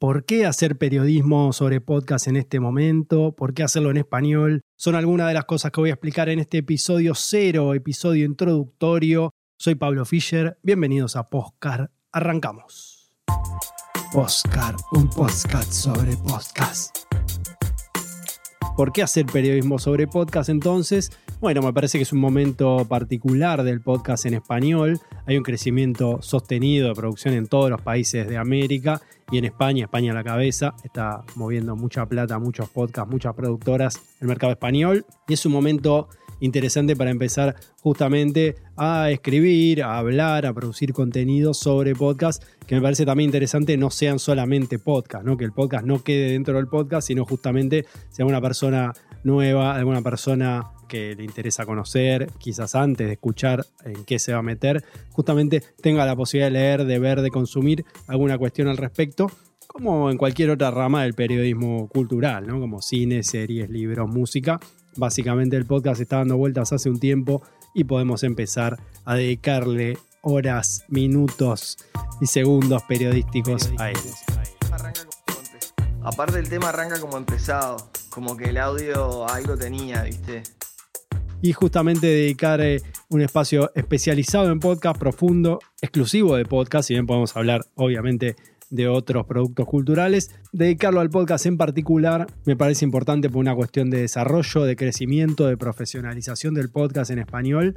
¿Por qué hacer periodismo sobre podcast en este momento? ¿Por qué hacerlo en español? Son algunas de las cosas que voy a explicar en este episodio cero, episodio introductorio. Soy Pablo Fischer, bienvenidos a Postcar. Arrancamos. Postcar, un podcast sobre podcast. ¿Por qué hacer periodismo sobre podcast entonces? Bueno, me parece que es un momento particular del podcast en español. Hay un crecimiento sostenido de producción en todos los países de América y en España, España a la cabeza, está moviendo mucha plata, muchos podcasts, muchas productoras, el mercado español. Y es un momento interesante para empezar justamente a escribir, a hablar, a producir contenido sobre podcast, que me parece también interesante no sean solamente podcast, ¿no? que el podcast no quede dentro del podcast, sino justamente sea una persona nueva, alguna persona que le interesa conocer, quizás antes de escuchar en qué se va a meter, justamente tenga la posibilidad de leer, de ver, de consumir alguna cuestión al respecto, como en cualquier otra rama del periodismo cultural, ¿no? como cine, series, libros, música. Básicamente el podcast está dando vueltas hace un tiempo y podemos empezar a dedicarle horas, minutos y segundos periodísticos a él. Aparte el tema arranca como empezado, como que el audio algo tenía, ¿viste? y justamente dedicar eh, un espacio especializado en podcast profundo, exclusivo de podcast, si bien podemos hablar obviamente de otros productos culturales. Dedicarlo al podcast en particular me parece importante por una cuestión de desarrollo, de crecimiento, de profesionalización del podcast en español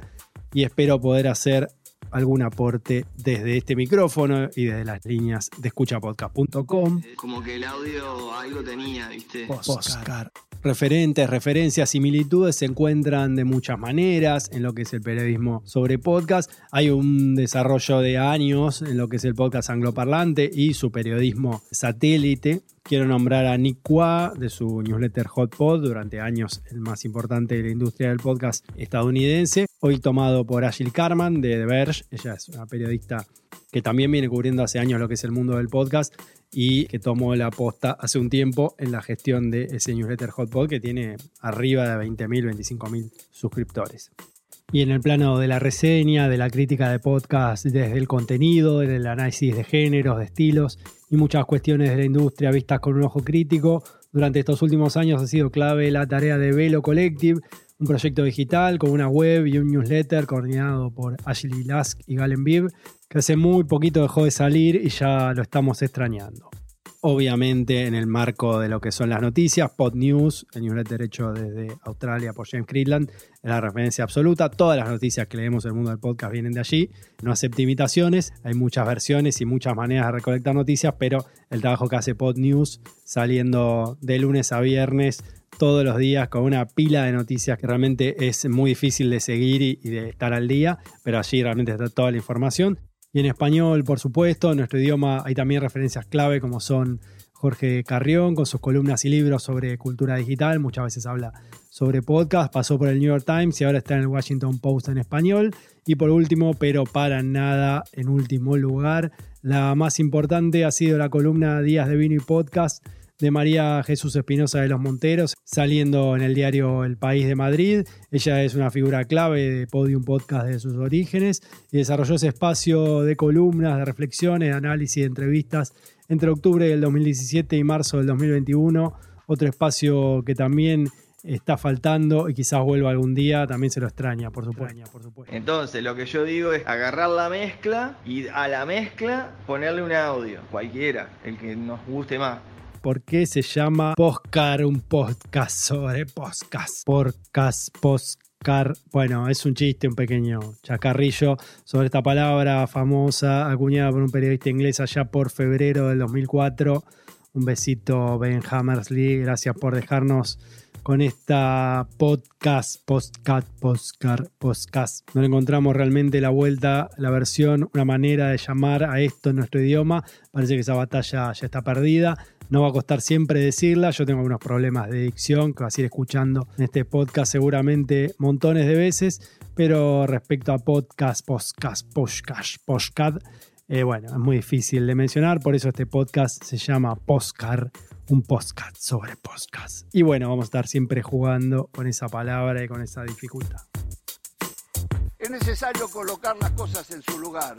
y espero poder hacer algún aporte desde este micrófono y desde las líneas de escuchapodcast.com. Como que el audio algo tenía, ¿viste? Oscar referentes, referencias, similitudes se encuentran de muchas maneras en lo que es el periodismo sobre podcast. Hay un desarrollo de años en lo que es el podcast angloparlante y su periodismo satélite. Quiero nombrar a Nick Qua de su newsletter Hot Pod, durante años el más importante de la industria del podcast estadounidense, hoy tomado por Ashley Carman de The Verge. Ella es una periodista que también viene cubriendo hace años lo que es el mundo del podcast y que tomó la posta hace un tiempo en la gestión de ese newsletter Hotpot que tiene arriba de 20.000, 25.000 suscriptores. Y en el plano de la reseña, de la crítica de podcast, desde el contenido, del análisis de géneros, de estilos y muchas cuestiones de la industria vistas con un ojo crítico, durante estos últimos años ha sido clave la tarea de Velo Collective, un proyecto digital con una web y un newsletter coordinado por Ashley Lask y Galen Bibb, que hace muy poquito dejó de salir y ya lo estamos extrañando. Obviamente en el marco de lo que son las noticias, Pod News, el newsletter hecho desde Australia por James Creedland, la referencia absoluta. Todas las noticias que leemos en el mundo del podcast vienen de allí. No acepta imitaciones, hay muchas versiones y muchas maneras de recolectar noticias, pero el trabajo que hace Pod News saliendo de lunes a viernes todos los días con una pila de noticias que realmente es muy difícil de seguir y, de estar al día, pero allí realmente está toda la información. Y en español, por supuesto, en nuestro idioma hay también referencias clave como son Jorge Carrión con sus columnas y libros sobre cultura digital, muchas veces habla sobre podcast, pasó por el New York Times y ahora está en el Washington Post en español. Y por último, pero para nada en último lugar, la más importante ha sido la columna Días de Vino y Podcast de María Jesús Espinosa de los Monteros, saliendo en el diario El País de Madrid. Ella es una figura clave de Podium Podcast de sus orígenes y desarrolló ese espacio de columnas, de reflexiones, de análisis, de entrevistas entre octubre del 2017 y marzo del 2021. Otro espacio que también está faltando y quizás vuelva algún día, también se lo extraña, por supuesto. por supuesto. Entonces, lo que yo digo es agarrar la mezcla y a la mezcla ponerle un audio, cualquiera, el que nos guste más por qué se llama Postcar, un podcast sobre podcast. Podcast, postcar. Bueno, es un chiste, un pequeño chacarrillo sobre esta palabra famosa, acuñada por un periodista inglés allá por febrero del 2004. Un besito, Ben Hammersley. Gracias por dejarnos con esta podcast, postcat, postcar, podcast. No le encontramos realmente la vuelta, la versión, una manera de llamar a esto en nuestro idioma. Parece que esa batalla ya está perdida. No va a costar siempre decirla. Yo tengo algunos problemas de dicción que vas a ir escuchando en este podcast seguramente montones de veces. Pero respecto a podcast, podcast, podcast, podcast, eh, bueno, es muy difícil de mencionar. Por eso este podcast se llama Postcard, un podcast sobre podcast. Y bueno, vamos a estar siempre jugando con esa palabra y con esa dificultad. Es necesario colocar las cosas en su lugar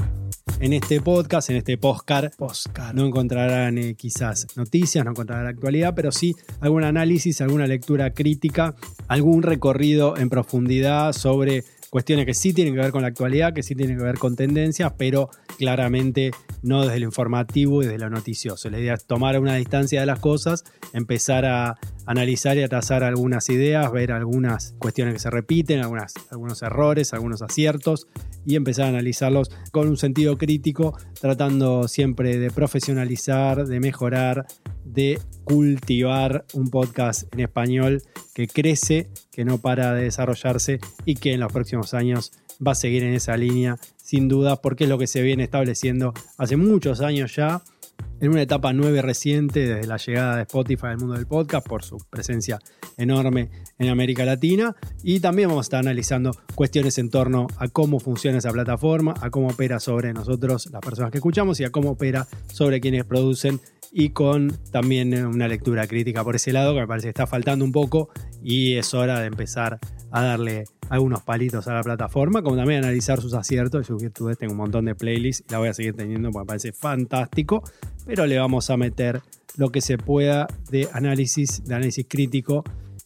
en este podcast, en este postcard. Postcard. No encontrarán eh, quizás noticias, no encontrarán actualidad, pero sí algún análisis, alguna lectura crítica, algún recorrido en profundidad sobre cuestiones que sí tienen que ver con la actualidad, que sí tienen que ver con tendencias, pero claramente no desde lo informativo y desde lo noticioso. La idea es tomar una distancia de las cosas, empezar a analizar y a trazar algunas ideas, ver algunas cuestiones que se repiten, algunos errores, algunos aciertos y empezar a analizarlos con un sentido crítico, tratando siempre de profesionalizar, de mejorar, de cultivar un podcast en español que crece, que no para de desarrollarse y que en los próximos años va a seguir en esa línea sin duda porque es lo que se viene estableciendo hace muchos años ya en una etapa nueva y reciente desde la llegada de Spotify al mundo del podcast por su presencia enorme en América Latina y también vamos a estar analizando cuestiones en torno a cómo funciona esa plataforma, a cómo opera sobre nosotros, las personas que escuchamos y a cómo opera sobre quienes producen y con también una lectura crítica por ese lado que me parece que está faltando un poco y es hora de empezar a darle algunos palitos a la plataforma, como también analizar sus aciertos y sus virtudes. Tengo un montón de playlists y la voy a seguir teniendo porque me parece fantástico, pero le vamos a meter lo que se pueda de análisis, de análisis crítico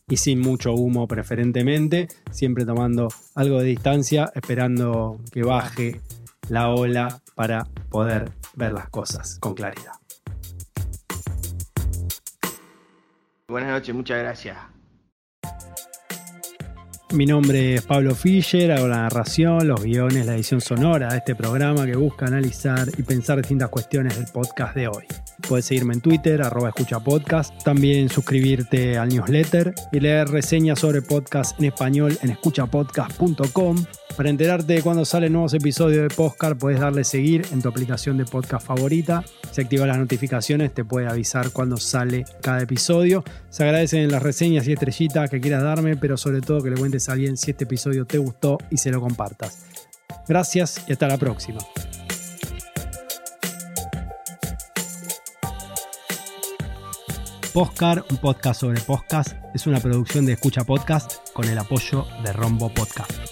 y sin mucho humo preferentemente, siempre tomando algo de distancia, esperando que baje la ola para poder ver las cosas con claridad. Buenas noches, muchas gracias. Mi nombre es Pablo Fischer, hago la narración, los guiones, la edición sonora de este programa que busca analizar y pensar distintas cuestiones del podcast de hoy. Puedes seguirme en Twitter, arroba escucha podcast, también suscribirte al newsletter y leer reseñas sobre podcast en español en escuchapodcast.com. Para enterarte de cuando salen nuevos episodios de Postcard, puedes darle seguir en tu aplicación de podcast favorita. Si activas las notificaciones, te puede avisar cuando sale cada episodio. Se agradecen las reseñas y estrellitas que quieras darme, pero sobre todo que le cuentes a alguien si este episodio te gustó y se lo compartas. Gracias y hasta la próxima. Postcard, un podcast sobre podcast, es una producción de Escucha Podcast con el apoyo de Rombo Podcast.